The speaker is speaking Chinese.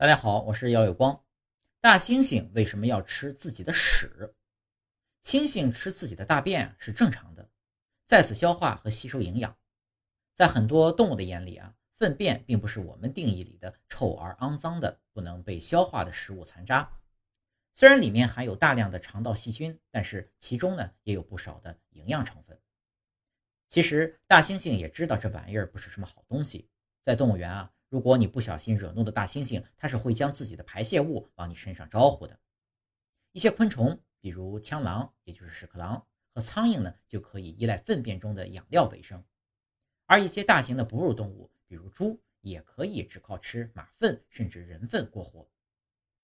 大家好，我是姚有光。大猩猩为什么要吃自己的屎？猩猩吃自己的大便是正常的，在此消化和吸收营养。在很多动物的眼里啊，粪便并不是我们定义里的臭而肮脏的、不能被消化的食物残渣。虽然里面含有大量的肠道细菌，但是其中呢也有不少的营养成分。其实大猩猩也知道这玩意儿不是什么好东西，在动物园啊。如果你不小心惹怒的大猩猩，它是会将自己的排泄物往你身上招呼的。一些昆虫，比如枪狼，也就是屎壳郎和苍蝇呢，就可以依赖粪便中的养料为生。而一些大型的哺乳动物，比如猪，也可以只靠吃马粪甚至人粪过活。